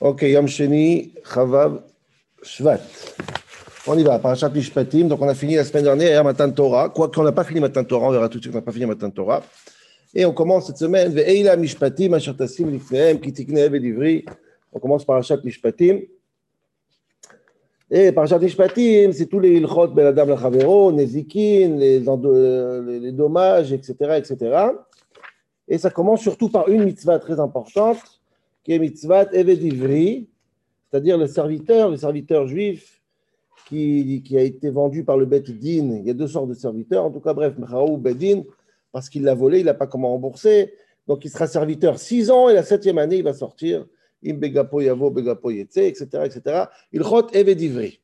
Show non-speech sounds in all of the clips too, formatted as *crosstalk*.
Ok, Yom Sheni, Chavav, Shvat. On y va, Parashat Mishpatim. Donc, on a fini la semaine dernière, hier, Matin Torah. Quoi qu'on n'a pas fini Matin Torah, on verra tout de suite qu'on n'a pas fini Matin Torah. Et on commence cette semaine, Ve'eila Mishpatim, Asher Tassim Lifnehem, Kitikne Vedivri. On commence Parashat Mishpatim. Et Parashat Mishpatim, c'est tous les Ilchot Ben Adam Lachavero, Nezikin, les, les dommages, etc., etc. Et ça commence surtout par une mitzvah très importante, qui est mitzvah Evedivri, c'est-à-dire le serviteur, le serviteur juif qui, a été vendu par le Bet Din. Il y a deux sortes de serviteurs, en tout cas, bref, Mechaou Bedin, parce qu'il l'a volé, il n'a pas comment rembourser. Donc, il sera serviteur six ans et la septième année, il va sortir. Im begapo yavo, begapo yetse, etc., etc. Il chot Evedivri.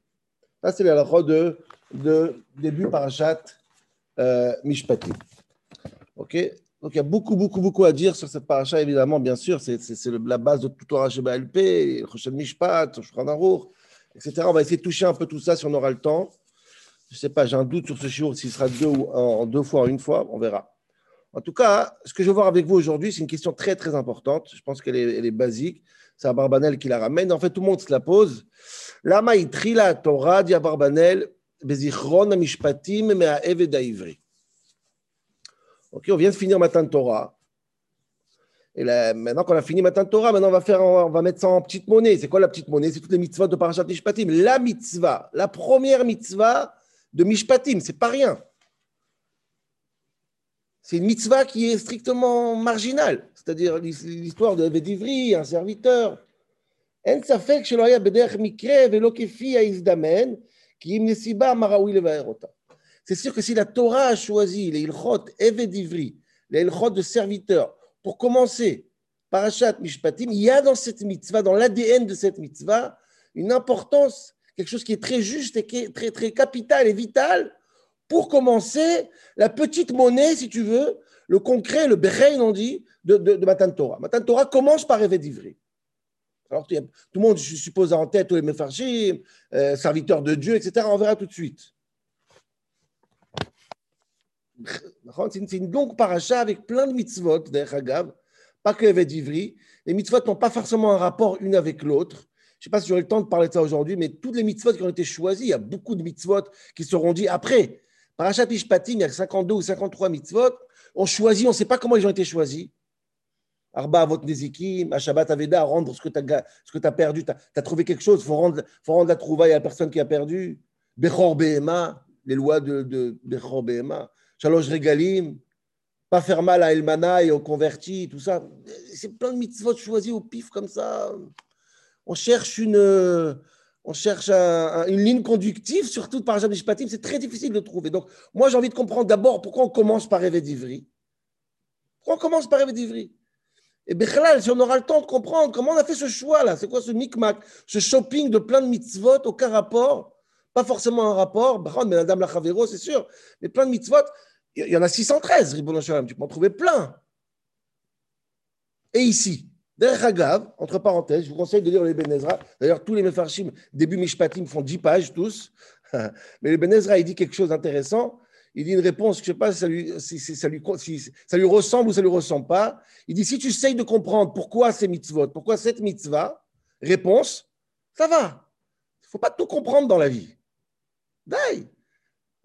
Ça, c'est la de, de début parachat euh, Mishpatim. OK? Donc il y a beaucoup, beaucoup, beaucoup à dire sur cette paracha, évidemment, bien sûr, c'est la base de tout Torah Shebalpé, Choshen Mishpat, Aruch, etc. On va essayer de toucher un peu tout ça si on aura le temps. Je ne sais pas, j'ai un doute sur ce jour, s'il sera deux ou en deux fois, une fois, on verra. En tout cas, ce que je veux voir avec vous aujourd'hui, c'est une question très, très importante. Je pense qu'elle est, basique. C'est Abarbanel qui la ramène. En fait, tout le monde se la pose. Lama itrila Torah, dit Abarbanel, bezichron mishpatim mea eved. Ok, on vient de finir Matan Torah. Et là, maintenant qu'on a fini Matan Torah, maintenant on va, faire, on va mettre ça en petite monnaie. C'est quoi la petite monnaie? C'est toutes les mitzvahs de Parashat Mishpatim. La mitzvah, la première mitzvah de Mishpatim, c'est pas rien. C'est une mitzvah qui est strictement marginale. C'est-à-dire l'histoire de Vedivri, un serviteur. En c'est sûr que si la Torah a choisi les Ilchot Evedivri, les Ilchot de serviteurs, pour commencer, Parashat Mishpatim, il y a dans cette mitzvah, dans l'ADN de cette mitzvah, une importance, quelque chose qui est très juste et qui est très, très capital et vital pour commencer la petite monnaie, si tu veux, le concret, le berein, on dit, de, de, Matan Torah. Matan Torah commence par Evedivri. Alors, tout le monde, je suppose, en tête tous les euh, serviteurs de Dieu, etc. On verra tout de suite. C'est une longue paracha avec plein de mitzvot, d'ailleurs, pas que les d'Ivry. Les mitzvot n'ont pas forcément un rapport une avec l'autre. Je ne sais pas si j'aurai le temps de parler de ça aujourd'hui, mais toutes les mitzvot qui ont été choisies, il y a beaucoup de mitzvot qui seront dit après. Parachat Ishpatim, il y a 52 ou 53 mitzvot. On choisit, on ne sait pas comment ils ont été choisis. Arba Avot Nezikim, Shabbat Aveda, rendre ce que tu as, perdu. Tu as, as, trouvé quelque chose, il faut rendre, faut rendre la trouvaille à la personne qui a perdu. Bechor Behema, les lois de, de Bechor Behema. Shalosh Regalim, pas faire mal à Elmana et aux convertis, tout ça. C'est plein de mitzvot choisis au pif comme ça. On cherche une, on cherche un, une ligne conductive, surtout par Jab Mishpatim, c'est très difficile de trouver. Donc, moi, j'ai envie de comprendre d'abord pourquoi on commence par Rêver d'Ivry. Pourquoi on commence par Rêver d'Ivry Et Bechlal, si on aura le temps de comprendre comment on a fait ce choix-là, c'est quoi ce micmac, ce shopping de plein de mitzvot, aucun rapport, pas forcément un rapport, mais Madame Lachavero, c'est sûr, mais plein de mitzvot, il y en a 613, Ribbon tu peux en trouver plein. Et ici, derrière Hagav, entre parenthèses, je vous conseille de lire les Benezra. D'ailleurs, tous les Mefarshim, début Mishpatim, font 10 pages tous. *laughs* Mais les Benezra, il dit quelque chose d'intéressant. Il dit une réponse, je ne sais pas si ça, lui, ça, lui, ressemble ou ça ne lui ressemble pas. Il dit si tu essayes de comprendre pourquoi ces mitzvot, pourquoi cette mitzvah, réponse, ça va. Il ne faut pas tout comprendre dans la vie. D'ailleurs,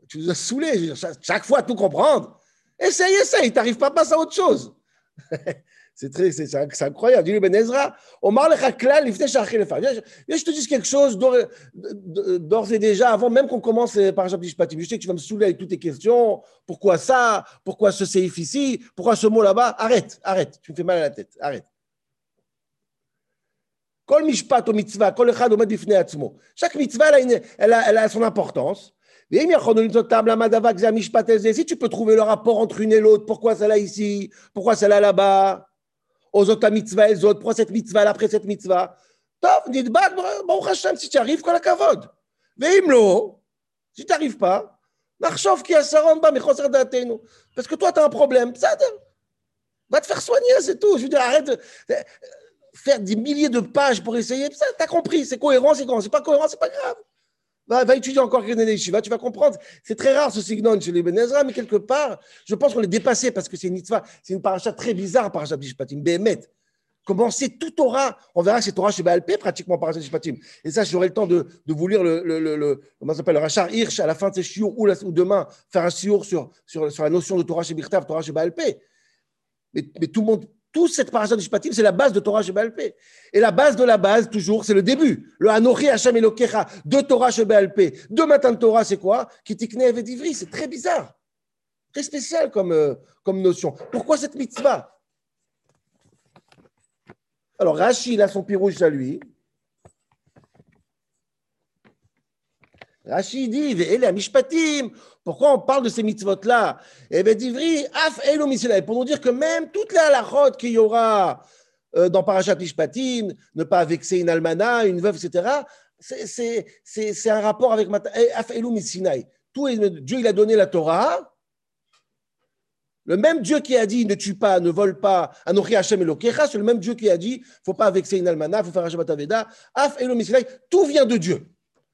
tu nous as saoulés. Chaque fois, tout comprendre. Essaye, essaye. Tu n'arrives pas à passer à autre chose. *laughs* c'est très, c'est, incroyable. Dis-lui, Ben Ezra, Omar le Chaklal, il je te dis quelque chose d'ores et déjà, avant même qu'on commence par exemple Je sais que tu vas me saouler avec toutes tes questions. Pourquoi ça? Pourquoi ce séif ici? Pourquoi ce mot là-bas? Arrête, arrête. Tu me fais mal à la tête. Arrête. Chaque mitzvah, a, elle a, elle a son importance. Si tu peux trouver le rapport entre une et l'autre, pourquoi celle-là ici, pourquoi celle-là là-bas, aux autres mitzvah pourquoi cette mitzvah après cette mitzvah. Si tu arrives, quoi la Veimlo, si tu n'arrives pas, mais parce que toi, tu as un problème, ça va te faire soigner, c'est tout. Je veux dire, arrête de faire des milliers de pages pour essayer, ça, t'as compris, c'est cohérent, c'est grand, c'est pas cohérent, c'est pas grave. Va, étudier encore Shiva, tu vas comprendre. C'est très rare ce signe chez les Ben Ezra, mais quelque part, je pense qu'on est dépassé parce que c'est une mitzvah, c'est une paracha très bizarre, paracha Bishpatim, Behemet. Commencer tout Torah? On verra que c'est Torah chez Baalpé, pratiquement par Mishpatim. Et ça, j'aurai le temps de, vous lire le, comment s'appelle, le Rachar Hirsch à la fin de ces chiours ou, demain faire un chiour sur, sur, la notion de Torah chez Birtav, Torah chez Baalpé. Mais, tout le monde, toute cette parasha de Shpatim, c'est la base de Torah chez Baalpé. Et la base de la base, toujours, c'est le début. Le Hanochi Hashem Elokecha de Torah chez Baalpé. De Matan Torah, c'est quoi? Kitikne et Ivri. C'est très bizarre. Très spécial comme, euh, comme notion. Pourquoi cette mitzvah? Alors, Rashi, il a son pirouche à lui. Rashi dit. Pourquoi on parle de ces mitzvot-là? Eh bien, d'Ivri, Af Pour nous dire que même toutes les halachot qu'il y aura euh, dans Parashat Mishpatim, ne pas vexer une almana, une veuve, etc., c'est un rapport avec eh, Af Elu Dieu, il a donné la Torah. Le même Dieu qui a dit ne tue pas, ne vole pas, Anochi Hashem Elokecha, c'est le même Dieu qui a dit faut pas vexer une almana, faut faire Hashem Aveda, Af tout vient de Dieu.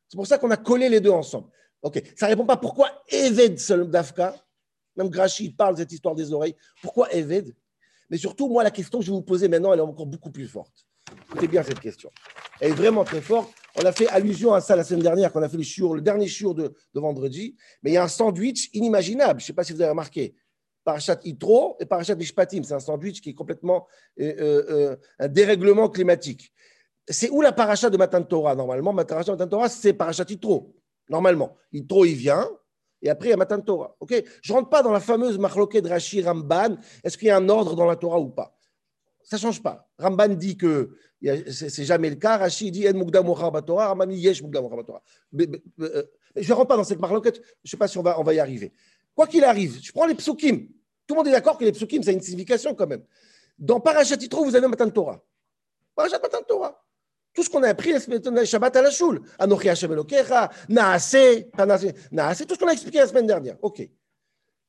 C'est pour ça qu'on a collé les deux ensemble. Ok, ça répond pas pourquoi Eved seul d'Afka. Même Grachi parle de cette histoire des oreilles. Pourquoi Eved? Mais surtout, moi, la question que je vais vous poser maintenant, elle est encore beaucoup plus forte. Écoutez bien cette question. Elle est vraiment très forte. On a fait allusion à ça la semaine dernière, quand on a fait le, dernier jour de, vendredi. Mais il y a un sandwich inimaginable. Je ne sais pas si vous avez remarqué. Parachat Itro et Parachat Mishpatim. C'est un sandwich qui est complètement euh, euh, euh, un dérèglement climatique c'est où la paracha de Matan Torah Normalement, paracha de Matan Torah, c'est paracha Yitro. Normalement, Yitro, il vient, et après, il y a Matan Torah. Ok? Je ne rentre pas dans la fameuse marloquette de Rashi Ramban. Est-ce qu'il y a un ordre dans la Torah ou pas? Ça ne change pas. Ramban dit que c'est jamais le cas. Rashi dit En Torah. Ramban dit Yesh Torah. Euh, je ne rentre pas dans cette marloquette. Je ne sais pas si on va, y arriver. Quoi qu'il arrive, je prends les psukim. Tout le monde est d'accord que les psukim, ça a une signification quand même. Dans Parashat Yitro, vous avez Matan Torah. Parashat Matan Torah. Tout ce qu'on a appris le Shabbat à la choule. Anochi Hashem Elokecha, Naase, Naase, tout ce qu'on a expliqué la semaine dernière. OK.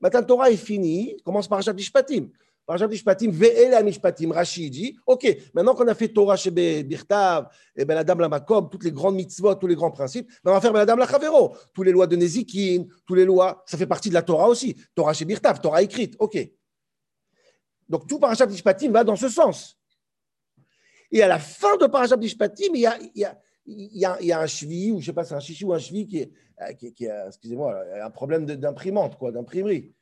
Maintenant, Torah est fini. Commence par Shabbat Mishpatim. Par Shabbat Mishpatim, Ve'ele Mishpatim. Rashi dit OK, maintenant qu'on a fait Torah chez Birtav, et ben la dame la Makom, toutes les grandes mitzvot, tous les grands principes, ben on va faire ben la dame la Chavero. Toutes les lois de Nezikin, toutes les lois, ça fait partie de la Torah aussi. Torah chez Birtav, Torah écrite. OK. Donc tout par Shabbat Mishpatim va dans ce sens. Et à la fin de Parashat Mishpatim, il y a, il y a, il y a, il y a un cheville, ou je ne sais pas, c'est un chichi ou un cheville qui, euh, qui, qui a, excusez-moi, un problème d'imprimante, quoi, d'imprimerie.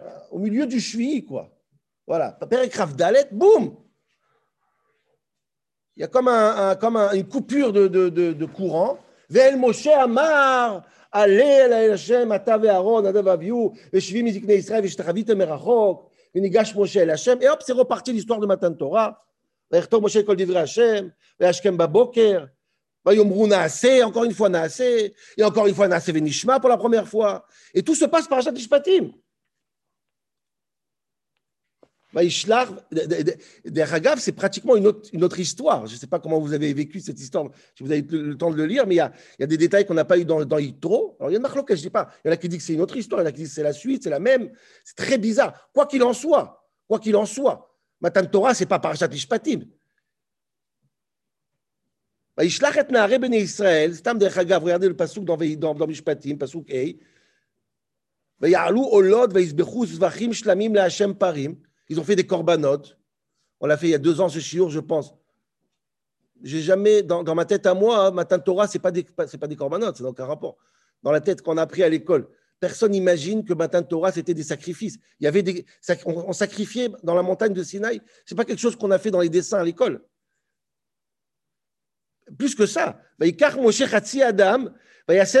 Euh, au milieu du cheville, quoi. Voilà, Père Dalet, boum Il y a comme, un, un, comme un, une coupure de, de, de, de courant. Vel Moshe Amar, allez, Hashem, Atav et Aaron, Adav Aviou, Veshvi Mizikne Israël, Veshtachavitem Merachok. Vinigash Moshe El Hashem, et hop, c'est reparti l'histoire de Matan Torah. Vayrtov Moshe Kol Divrei Hashem, Vayashkem Baboker, Vayomru Naaseh, encore une fois Naaseh, et encore une fois Naaseh Venishma pour la première fois. Et tout se passe par Achat Ishpatim. Deragav, c'est pratiquement une autre, une autre histoire. Je ne sais pas comment vous avez vécu cette histoire, si vous avez eu le temps de le lire, mais il y a, il y a des détails qu'on n'a pas eu dans, dans Yitro. Alors, il y a une je ne sais pas. Il y en a qui disent que c'est une autre histoire, il y en a qui disent que c'est la suite, c'est la même. C'est très bizarre. Quoi qu'il en soit, quoi qu'il en soit, Matan Torah, ce n'est pas Parashat Mishpatim. וישלח את נערי בני ישראל, סתם דרך אגב, regardez le pasuk dans, dans, dans משפטים, פסוק A, ויעלו עולות ויזבחו זבחים שלמים להשם פרים, ils ont fait des corbanotes. On l'a fait il y a deux ans, ce chiour, je pense. J'ai jamais, dans, ma tête à moi, ma tante Torah, ce n'est pas, des, corbanotes, ça n'a aucun rapport. Dans la tête qu'on a appris à l'école, personne n'imagine que Matan Torah, c'était des sacrifices. Il y avait des, on, sacrifiait dans la montagne de Sinaï. Ce n'est pas quelque chose qu'on a fait dans les dessins à l'école. Plus que ça. Adam, Adam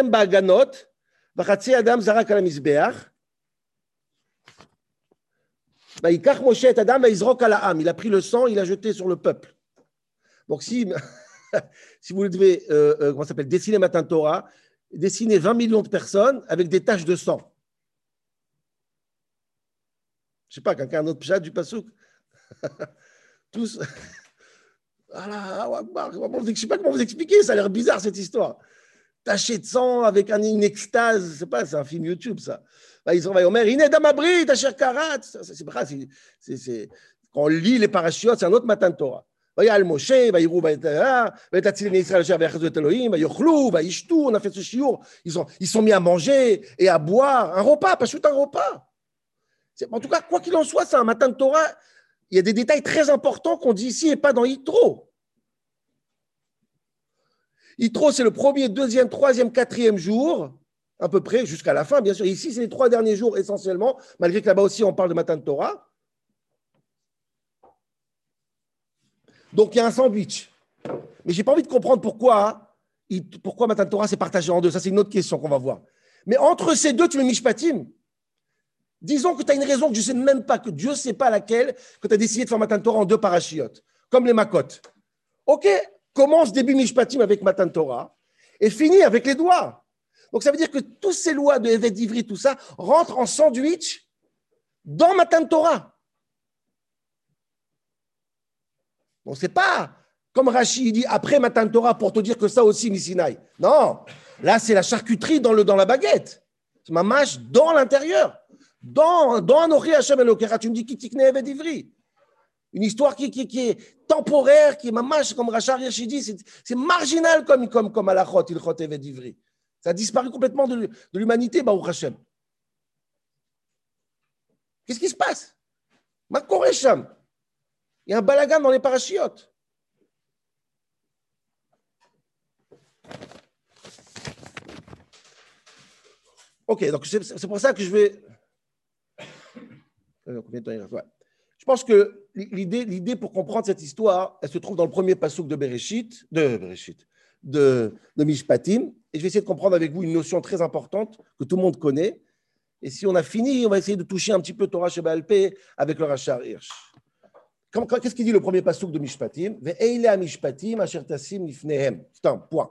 il a pris le sang, il a jeté sur le peuple. Donc, si, *laughs* si vous devez euh, euh, comment s'appelle, dessiner Matin Torah, dessiner 20 millions de personnes avec des taches de sang. Je ne sais pas, quelqu'un a un autre pjat du Passouk? *laughs* Tous. *laughs* Je ne sais pas comment vous expliquer, ça a l'air bizarre cette histoire. Taché de sang avec un, une extase, sais pas, c'est un film YouTube ça. C'est quand on lit les parachutes, c'est un autre matin de Torah. ויעל משה, ויראו ותציל בני ישראל אשר ויחזו את אלוהים, ויאכלו, וישתו, on a fait ce shiur, ils sont, ils sont mis à manger et à boire, un repas, pas juste un repas. En tout cas, quoi qu'il en soit, c'est un matin de Torah. Il y a des détails très importants qu'on dit ici et pas dans Yitro. Yitro, c'est le premier, deuxième, troisième, quatrième jour, à peu près, jusqu'à la fin, bien sûr. Ici, c'est les trois derniers jours essentiellement, malgré que là-bas aussi, on parle de matin de Torah. Donc, il y a un sandwich. Mais je n'ai pas envie de comprendre pourquoi, hein, pourquoi matin de Torah, c'est partagé en deux. Ça, c'est une autre question qu'on va voir. Mais entre ces deux, tu mets Mishpatim. Disons que tu as une raison que je ne sais même pas, que Dieu ne sait pas laquelle, que tu as décidé de faire Matan Torah en deux parachiotes, comme les Makot. Ok, commence début Mishpatim avec Matan Torah et finit avec les doigts. Donc ça veut dire que toutes ces lois de Evet d'Ivry, tout ça, rentrent en sandwich dans Matan Torah. Bon, c'est pas comme Rachid dit après Matan Torah pour te dire que ça aussi, Missinai. Non, là c'est la charcuterie dans, la baguette. C'est ma mâche dans l'intérieur. Dans, dans Anochi Hashem Elokera, tu me dis qui tikne Evet d'Ivry. Une histoire qui, qui, qui, est temporaire, qui est mamash, comme Rachar dit, c'est marginal comme, comme, comme Alachot, Ilchot Evet d'Ivry. Ça a disparu complètement de, l'humanité, Baruch Hashem. Qu'est-ce qui se passe? Makoresham. Il y a un balagan dans les parachiotes. Ok, donc c'est pour ça que je vais. *coughs* Euh, je pense que l'idée pour comprendre cette histoire, elle se trouve dans le premier passouk de Bereshit, de Bereshit, de, Mishpatim. Et je vais essayer de comprendre avec vous une notion très importante que tout le monde connaît. Et si on a fini, on va essayer de toucher un petit peu Torah Shebalpe avec le Rachar Hirsch. Qu'est-ce qu'il dit le premier passouk de Mishpatim Mishpatim, asher tassim lifnehem. Un point.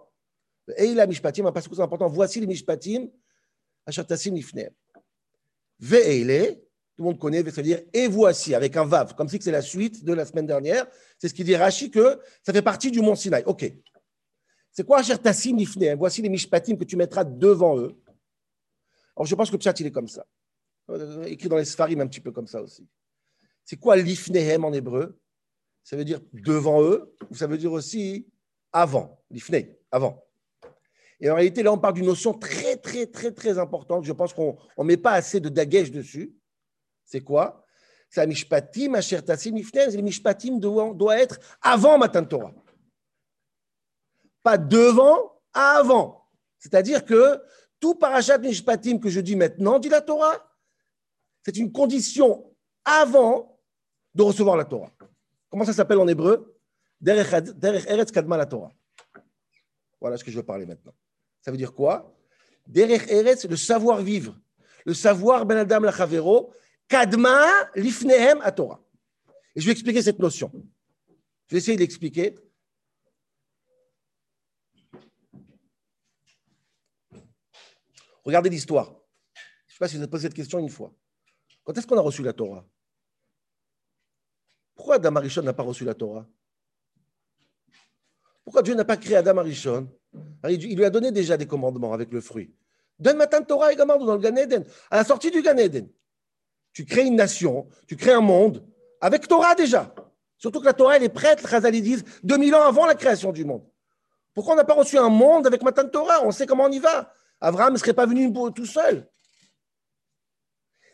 Ve'eila Mishpatim, un passouk important. Voici les Mishpatim, asher tassim lifnehem. Ve'eile, tout le monde connaît, ça veut dire et voici, avec un vav, comme si c'est la suite de la semaine dernière. C'est ce qu'il dit Rashi que ça fait partie du mont Sinaï. Ok. C'est quoi asher tassim lifnehem Voici les Mishpatim que tu mettras devant eux. Alors je pense que le chat, il est comme ça. Euh, écrit dans les Sfarim un petit peu comme ça aussi. C'est quoi l'ifnehem en hébreu? Ça veut dire devant eux, ou ça veut dire aussi avant, l'ifne, avant. Et en réalité, là, on parle d'une notion très, très, très, très importante. Je pense qu'on ne met pas assez de dagesh dessus. C'est quoi? C'est la mishpatim, ashertasim, ifnehem. Les mishpatim doivent doit être avant Matan Torah. Pas devant, avant. C'est-à-dire que tout parachat mishpatim que je dis maintenant, dit la Torah, c'est une condition avant de recevoir la Torah. Comment ça s'appelle en hébreu? Derech Eretz Kadma la Torah. Voilà ce que je veux parler maintenant. Ça veut dire quoi? Derech Eretz, le savoir-vivre, le savoir Ben Adam Lachavero, Kadma Lifnehem à Torah. Et je vais expliquer cette notion. Je vais essayer de l'expliquer. Regardez l'histoire. Je ne sais pas si vous avez posé cette question une fois. Quand est-ce qu'on a reçu la Torah? Pourquoi Adam Arishon n'a pas reçu la Torah? Pourquoi Dieu n'a pas créé Adam Arishon? Il lui a donné déjà des commandements avec le fruit. Donne matin Torah également dans le Gan Eden. À la sortie du Gan Eden, tu crées une nation, tu crées un monde avec Torah déjà. Surtout que la Torah, elle est prête, les disent, 2000 ans avant la création du monde. Pourquoi on n'a pas reçu un monde avec Matan Torah? On sait comment on y va. Abraham ne serait pas venu tout seul.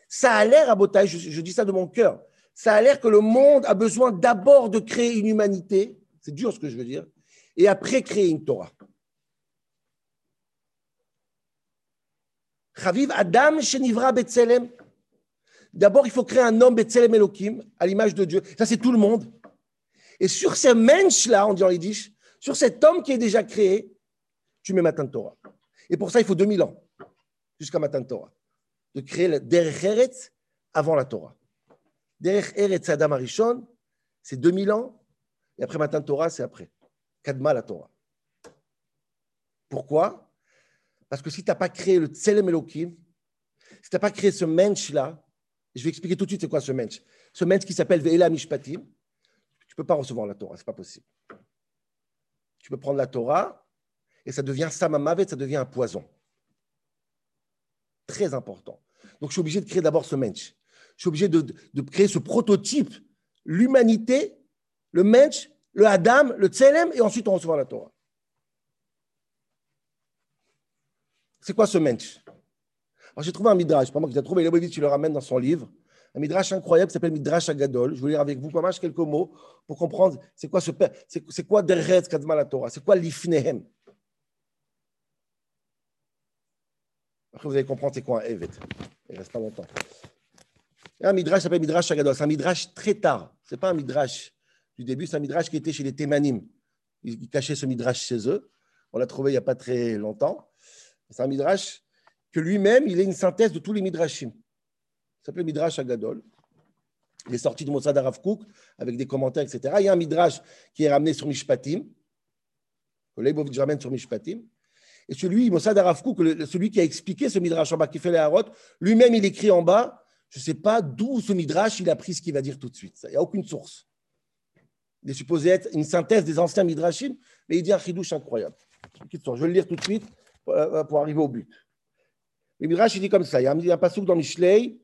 Ça a l'air à je dis ça de mon cœur ça a l'air que le monde a besoin d'abord de créer une humanité, c'est dur ce que je veux dire, et après créer une Torah. Chaviv Adam Shenivra Betzelem. D'abord, il faut créer un homme Betzelem Elohim, à l'image de Dieu. Ça, c'est tout le monde. Et sur ce mensch-là, on dit en yiddish, sur cet homme qui est déjà créé, tu mets Matan Torah. Et pour ça, il faut 2000 ans, jusqu'à Matan Torah, de créer le Derech avant la Torah. Derech Eretz Adam Arishon, c'est 2000 ans. Et après Matan Torah, c'est après. Kadma la Torah. Pourquoi? Parce que si tu n'as pas créé le Tselem Elohim, si tu n'as pas créé ce mensch-là, je vais expliquer tout de suite c'est quoi ce mensch. Ce mensch qui s'appelle Ve'ela Mishpatim, tu ne peux pas recevoir la Torah, ce n'est pas possible. Tu peux prendre la Torah et ça devient Samamavet, ça devient un poison. Très important. Donc je suis obligé de créer d'abord ce mensch je suis obligé de, créer ce prototype, l'humanité, le mensch, le Adam, le Tselem, et ensuite on recevra la Torah. C'est quoi ce mensch? J'ai trouvé un midrash, moi qui l'ai trouvé, il tu le ramène dans son livre, un midrash incroyable qui s'appelle Midrash Agadol. Je vais lire avec vous quelques mots pour comprendre c'est quoi ce c'est quoi Derez Kadma la Torah, c'est quoi l'Ifnehem? Après, vous allez comprendre c'est quoi un Evet. Il ne reste pas longtemps. un midrash s'appelle Midrash Agadol. C'est un midrash très tard. Ce n'est pas un midrash du début, c'est un midrash qui était chez les Thémanim. Ils cachaient ce midrash chez eux. On l'a trouvé il n'y a pas très longtemps. C'est un midrash que lui-même, il est une synthèse de tous les midrashim. Ça s'appelle Midrash Agadol. Il est sorti du Mossad Arav avec des commentaires, etc. Il y a un midrash qui est ramené sur Mishpatim. Leibovitch ramène sur Mishpatim. Et celui, Mossad celui qui a expliqué ce midrash en bas, qui fait les harot, lui-même, il écrit en bas Je ne sais pas d'où ce midrash, il a pris ce qu'il va dire tout de suite. Il n'y a aucune source. Il est supposé être une synthèse des anciens midrashim, mais il dit un chidouche incroyable. Je vais le lire tout de suite euh, pour arriver au but. Le Midrash, il dit comme ça. Il y a un, un pasouk dans Mishlei.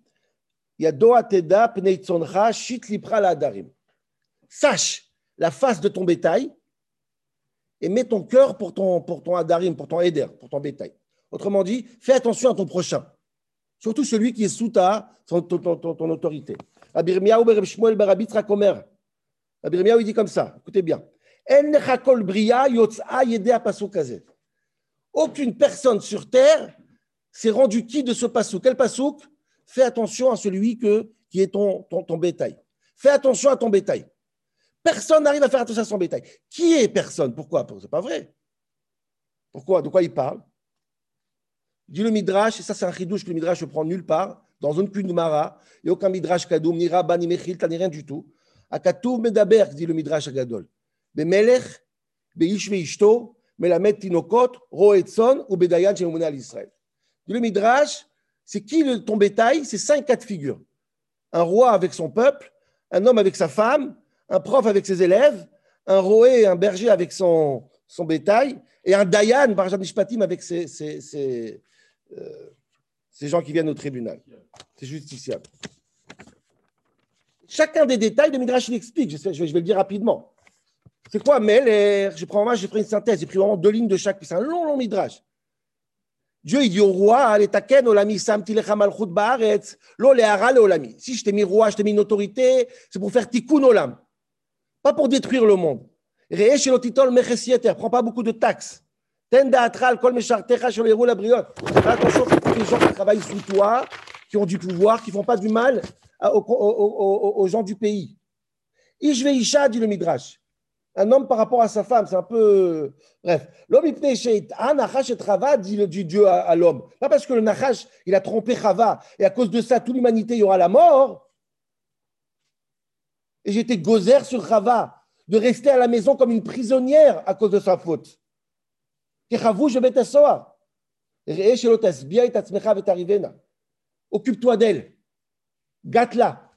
Il y a Doa Teda Shit Lipra Adarim. Sache la face de ton bétail et mets ton cœur pour ton, pour ton Adarim, pour ton Eder, pour ton bétail. Autrement dit, fais attention à ton prochain. Surtout celui qui est sous ta, ton, ton, ton, ton autorité. Abirmiaou Shmuel il dit comme ça. Écoutez bien. Aucune personne sur terre s'est rendue qui de ce pasouk Quel pasouk Fais attention à celui que, qui est ton, ton, bétail. Fais attention à ton bétail. Personne n'arrive à faire attention à son bétail. Qui est personne? Pourquoi? Ce n'est pas vrai. Pourquoi? De quoi il parle? Dit le Midrash, et ça c'est un chidouche que le Midrash ne prend nulle part, dans aucune Mara, il n'y a aucun Midrash Kadoum, ni Rabba, ni Mechil, ni rien du tout. Akatou Medaber, dit le Midrash Agadol. Melamed Tinokot, Roetzon ou Bedayan Shemouné al Israël. Le Midrash, c'est qui ton bétail? C'est cinq cas de figure. Un roi avec son peuple, un homme avec sa femme, un prof avec ses élèves, un roé, un berger avec son, bétail, et un dayan, par Mishpatim, avec ses, ses, ses, euh, ces gens qui viennent au tribunal. C'est justiciable. Chacun des détails, le Midrash l'explique, je, je, vais le dire rapidement. C'est quoi Meller? Je prends j'ai pris une synthèse, j'ai pris vraiment deux lignes de chaque, c'est un long, long Midrash. Dieu, il dit au roi, olami, olami. Si je t'ai mis roi, je t'ai mis une autorité, c'est pour faire tikkun olam. Pas pour détruire le monde. Prends pas beaucoup de taxes. Attention, les gens qui travaillent sous toi, qui ont du pouvoir, qui font pas du mal aux, gens du pays. Ishveisha, dit le Midrash. Un homme par rapport à sa femme, c'est un peu. Bref. L'homme, il Nachash et Chava, dit le Dieu à, l'homme. Pas parce que le Nachash, il a trompé Chava, et à cause de ça, toute l'humanité, y aura la mort. Et j'étais gozer sur Chava, de rester à la maison comme une prisonnière à cause de sa faute. Occupe-toi d'elle. Gatla.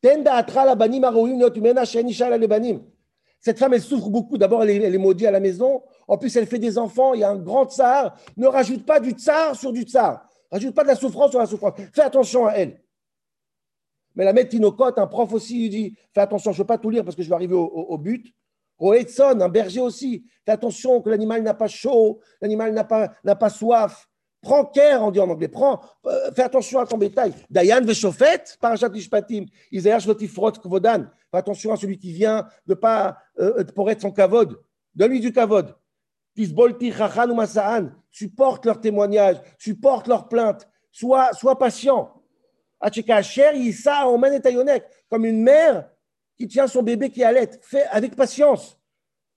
Tenda atra la banim aroim not umena shenisha le banim. Cette femme, elle souffre beaucoup. D'abord, elle, est maudite à la maison. En plus, elle fait des enfants. Il y a un grand tsar. Ne rajoute pas du tsar sur du tsar. Rajoute pas de la souffrance sur la souffrance. Fais attention à elle. Mais la Tinokot, un prof aussi, lui dit Fais attention, je ne veux pas tout lire parce que je vais arriver au, au, but. Roetson, un berger aussi. Fais attention que l'animal n'a pas chaud, l'animal n'a pas, n'a pas soif. Prends care, on dit en anglais. Prends, euh, fais attention à ton bétail. Dayan Veshofet, Parashat Ishpatim, Isaïa Shlotifrot Kvodan. Fais attention à celui qui vient de pas euh, pour être son kavod. Donne-lui du kavod. Tisbolti Chachan ou Masaan. Supporte leur témoignage, supporte leur plainte. Sois, sois patient. Comme une mère qui tient son bébé qui allait. Fais avec patience.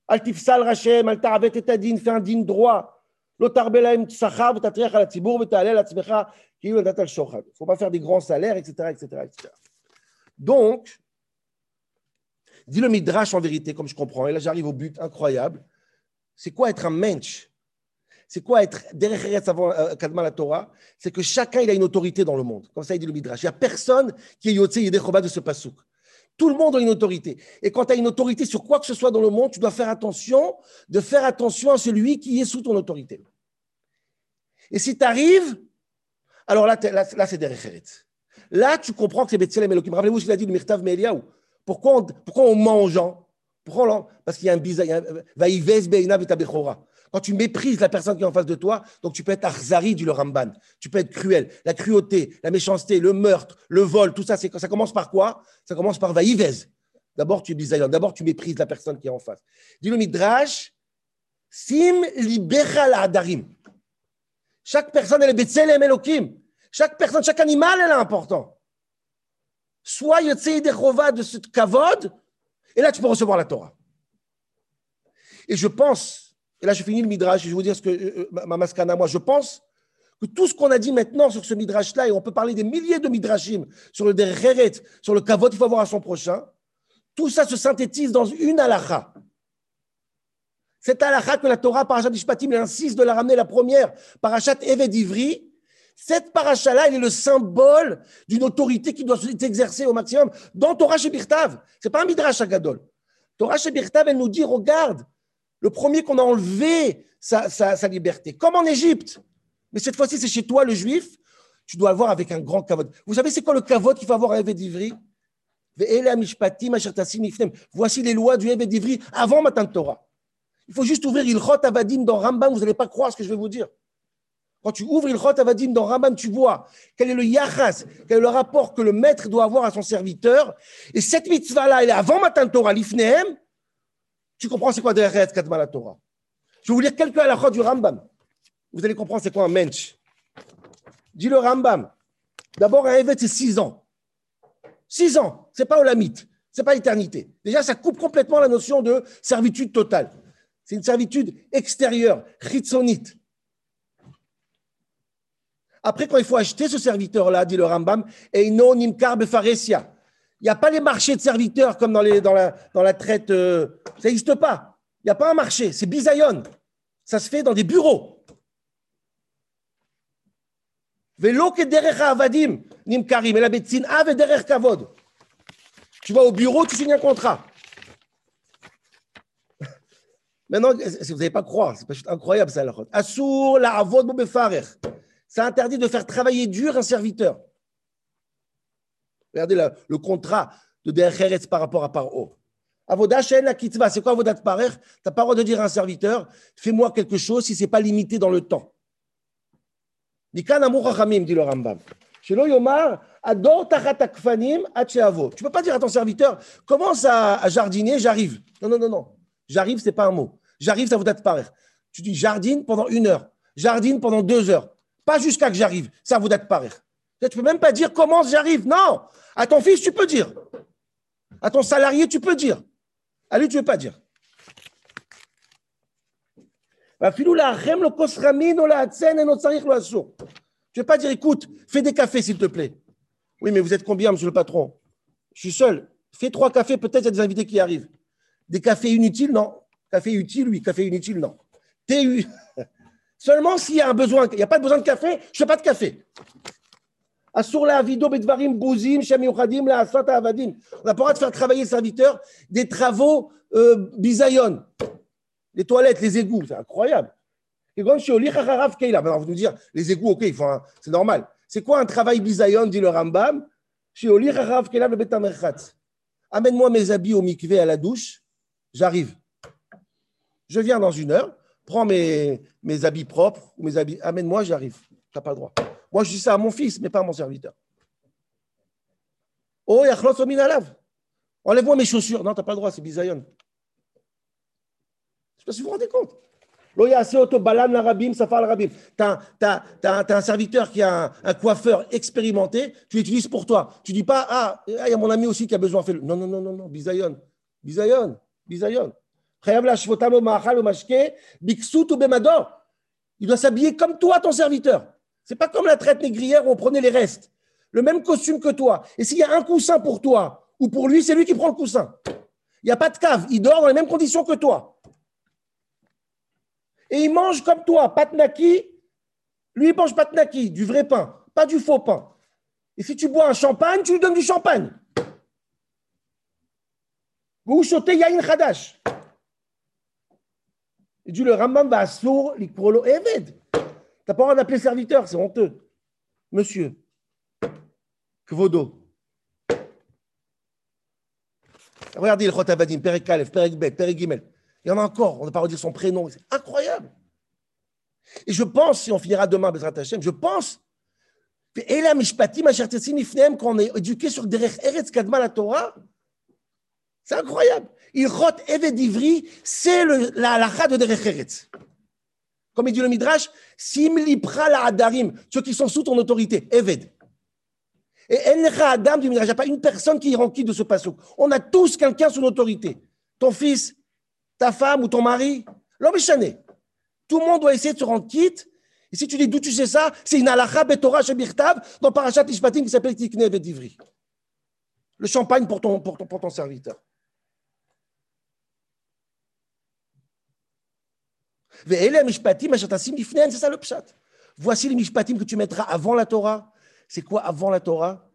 Altifsal Rachem, Altaravet Etadin, fais un digne droit. Il ne faut pas faire des grands salaires, etc. etc., etc. Donc, dit le Midrash en vérité, comme je comprends, et là j'arrive au but incroyable, c'est quoi être un mensch? C'est quoi être derrière euh, Kadma la Torah? C'est que chacun il a une autorité dans le monde. Comme ça il dit le Midrash. Il n'y a personne qui est Yotze Yedechobah de ce pasouk. Tout le monde a une autorité. Et quand tu as une autorité sur quoi que ce soit dans le monde, tu dois faire attention de faire attention à celui qui est sous ton autorité. Et si tu arrives, alors là, là, c'est des références. Là, tu comprends que c'est Betzelem Elohim. Rappelez-vous ce qu'il a dit, le Mirtav Meliaou. Pourquoi on, pourquoi on ment gens? Prends-le, parce qu'il y a un bizarre. Quand tu méprises la personne qui est en face de toi, donc tu peux être arzari, le Ramban. Tu peux être cruel. La cruauté, la méchanceté, le meurtre, le vol, tout ça, ça commence par quoi? Ça commence par vaïvez. D'abord, tu es bisayon. D'abord, tu méprises la personne qui est en face. Dis le Midrash, sim libechal adarim. Chaque personne, elle est betzelem elokim. Chaque personne, chaque animal, elle est important. Sois yotzei de ce kavod, et là, tu peux recevoir la Torah. Et je pense, et là, je finis le midrash, je vais vous dire ce que euh, euh, ma maskana, moi, je pense que tout ce qu'on a dit maintenant sur ce midrash-là, et on peut parler des milliers de midrashim sur le derecheret, sur le kavod qu'il faut avoir à son prochain, tout ça se synthétise dans une halakha. Cette halakha que la Torah, parachat Ishpatim, insiste de la ramener la première, parachat Evet Ivri, cette paracha-là, elle est le symbole d'une autorité qui doit s'exercer au maximum dans Torah Shebirtav. Ce n'est pas un midrash Agadol. Torah Shebirtav, elle nous dit, regarde, le premier qu'on a enlevé sa, liberté, comme en Égypte. Mais cette fois-ci, c'est chez toi, le juif, tu dois avoir avec un grand kavod. Vous savez, c'est quoi le kavod qu'il faut avoir à Evet d'Ivri Voici les lois du Evet d'Ivri avant Matan Torah. Il faut juste ouvrir Ilchot Avadim dans Rambam, vous n'allez pas croire ce que je vais vous dire. Quand tu ouvres Ilchot Avadim dans Rambam, tu vois quel est le yachas, quel est le rapport que le maître doit avoir à son serviteur. Et cette mitzvah-là, elle est avant Matan Torah, l'Ifnehem. Tu comprends c'est quoi derrière Kadma la Torah? Je vais vous lire quelques halachot du Rambam. Vous allez comprendre c'est quoi un mensch. Dis le Rambam. D'abord, un Evet, c'est six ans. Six ans, c'est pas olamite, c'est pas éternité. Déjà, ça coupe complètement la notion de servitude totale. C'est une servitude extérieure, chitzonite. Après, quand il faut acheter ce serviteur-là, dit le Rambam, et non nimkar befaresia. Il n'y a pas les marchés de serviteurs comme dans, la, traite. Euh, ça n'existe pas. Il n'y a pas un marché. C'est bisayon. Ça se fait dans des bureaux. Avadim nimkarim. Et la betzin ave derer kavod. Tu vas au bureau, tu signes un contrat. *laughs* Maintenant, vous n'allez pas croire, c'est incroyable ça, la la avod Ça interdit de faire travailler dur un serviteur. Regardez le contrat de Derech par rapport à Paro. Avoda la kitva, c'est quoi Avodat Parer? Tu n'as pas le droit de dire à un serviteur, fais-moi quelque chose si ce n'est pas limité dans le temps. dit le Rambam. Yomar, ador Tu ne peux pas dire à ton serviteur, commence à, jardiner, j'arrive? Non, non, non, non. J'arrive, ce n'est pas un mot. J'arrive, ça vous date parer. Tu dis jardine pendant une heure, jardine pendant deux heures. Pas jusqu'à que j'arrive, ça vous date parer. Tu ne peux même pas dire commence, j'arrive. Non. À ton fils, tu peux dire. À ton salarié, tu peux dire. À lui, tu ne veux pas dire. Tu ne veux pas dire, écoute, fais des cafés, s'il te plaît. Oui, mais vous êtes combien, monsieur le patron? Je suis seul. Fais trois cafés, peut-être il y a des invités qui arrivent. Des cafés inutiles, non. Café utile, oui. Café inutile, non. *laughs* Seulement s'il y a un besoin. Il n'y a pas de besoin de café, je ne fais pas de café. On n'a pas le de faire travailler le serviteur des travaux euh. Les toilettes, les égouts, c'est incroyable. Et quand je vous nous dire, les égouts, ok, c'est normal. C'est quoi un travail bisayon, dit le Rambam? Amène-moi mes habits au mikvé à la douche, j'arrive. Je viens dans une heure, prends mes, mes habits propres, mes habits, amène-moi, j'arrive. Tu pas le droit. Moi, je dis ça à mon fils, mais pas à mon serviteur. Oh, yachlos minalav. Enlève-moi mes chaussures. Non, tu n'as pas le droit, c'est bisayon. Je ne sais pas si vous vous rendez compte. Tu as, un serviteur qui a un, coiffeur expérimenté, tu l'utilises pour toi. Tu ne dis pas, ah, il y a mon ami aussi qui a besoin, de le Non, non, non, non, non, bisayon. Bisayon, bisayon. Il doit s'habiller comme toi, ton serviteur. C'est pas comme la traite négrière où on prenait les restes. Le même costume que toi. Et s'il y a un coussin pour toi ou pour lui, c'est lui qui prend le coussin. Il n'y a pas de cave. Il dort dans les mêmes conditions que toi. Et il mange comme toi, patnaki. Lui, il mange patnaki, du vrai pain, pas du faux pain. Et si tu bois un champagne, tu lui donnes du champagne. Vous chotez Yain Khadash. Et dit le Rambam va sourd, l'ikprolo Eved n'as pas le droit d'appeler serviteur, c'est honteux. Monsieur, Kvodo. Regardez le Chot Avadim, Perek Aleph, Perek Bet, Perek Gimel. Il y en a encore, on n'a pas redire son prénom. C'est incroyable. Et je pense, si on finira demain, Bezrat Hashem, je pense, et là, Mishpatim, qu'on est éduqué sur Derech Eretz Kadma la Torah, c'est incroyable. Il rot Eved Ivri, c'est la halakha de Derech Eretz. Comme il dit le Midrash, Sim Lipra la Adarim, ceux qui sont sous ton autorité, Eved. Et Enra Adam du Midrash, il n'y a pas une personne qui est remplie de ce passage. On a tous quelqu'un sous l'autorité. Ton fils, ta femme ou ton mari, l'homme. Tout le monde doit essayer de se rendre quitte. Et si tu dis d'où tu sais ça, c'est une halakha betorah shebirtav dans Parashat Ishpatim qui s'appelle Tiknev et. Le champagne pour ton, pour ton, pour ton serviteur. C'est le. Voici les mishpatim que tu mettras avant la Torah. C'est quoi avant la Torah?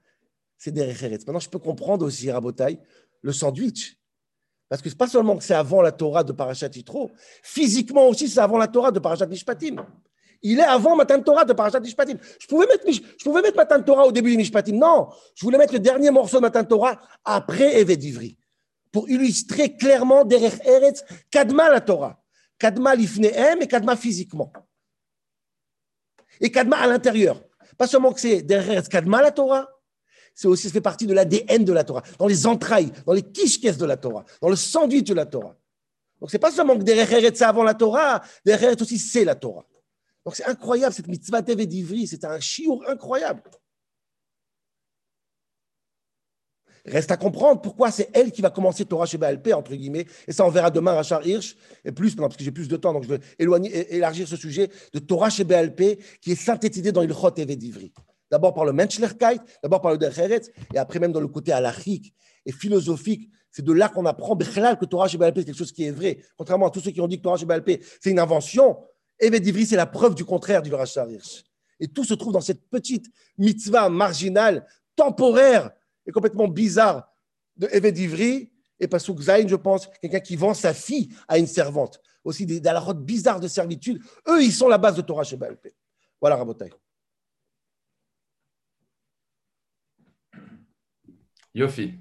C'est des recheretz. Maintenant, je peux comprendre aussi, Rabotai, le sandwich. Parce que ce n'est pas seulement que c'est avant la Torah de Parashat Yitro, physiquement aussi, c'est avant la Torah de Parashat Mishpatim. Il est avant Matan Torah de Parashat Mishpatim. Je pouvais mettre, je pouvais mettre Matan Torah au début du Mishpatim. Non, je voulais mettre le dernier morceau de Matan Torah après Eved Ivri. Pour illustrer clairement derrière Eretz, Kadma la Torah. Kadma l'ifnehem et Kadma physiquement. Et Kadma à l'intérieur. Pas seulement que c'est derrière Kadma la Torah, c'est aussi, ça fait partie de l'ADN de la Torah, dans les entrailles, dans les kishkes de la Torah, dans le sandwich de la Torah. Donc, c'est pas seulement que derrière c'est avant la Torah, derrière aussi c'est la Torah. Donc, c'est incroyable, cette mitzvah et d'Ivri, c'est un chiour incroyable. Reste à comprendre pourquoi c'est elle qui va commencer Torah chez BLP, entre guillemets. Et ça, on verra demain, Rachar Hirsch, et plus, parce que j'ai plus de temps, donc je vais éloigner, élargir ce sujet de Torah chez BLP, qui est synthétisé dans Ilchot et. D'abord par le Menschlichkeit, d'abord par le Derecheret, et après même dans le côté halachique et philosophique. C'est de là qu'on apprend que Torah chez c'est quelque chose qui est vrai. Contrairement à tous ceux qui ont dit que Torah chez c'est une invention. Evet d'Ivri, c'est la preuve du contraire du Rachar Hirsch. Et tout se trouve dans cette petite mitzvah marginale, temporaire et complètement bizarre de Evet d'Ivri et Pasuk Zain, je pense, quelqu'un qui vend sa fille à une servante. Aussi des route bizarres de servitude. Eux, ils sont la base de Torah chez Voilà, Rabotai. Yofi.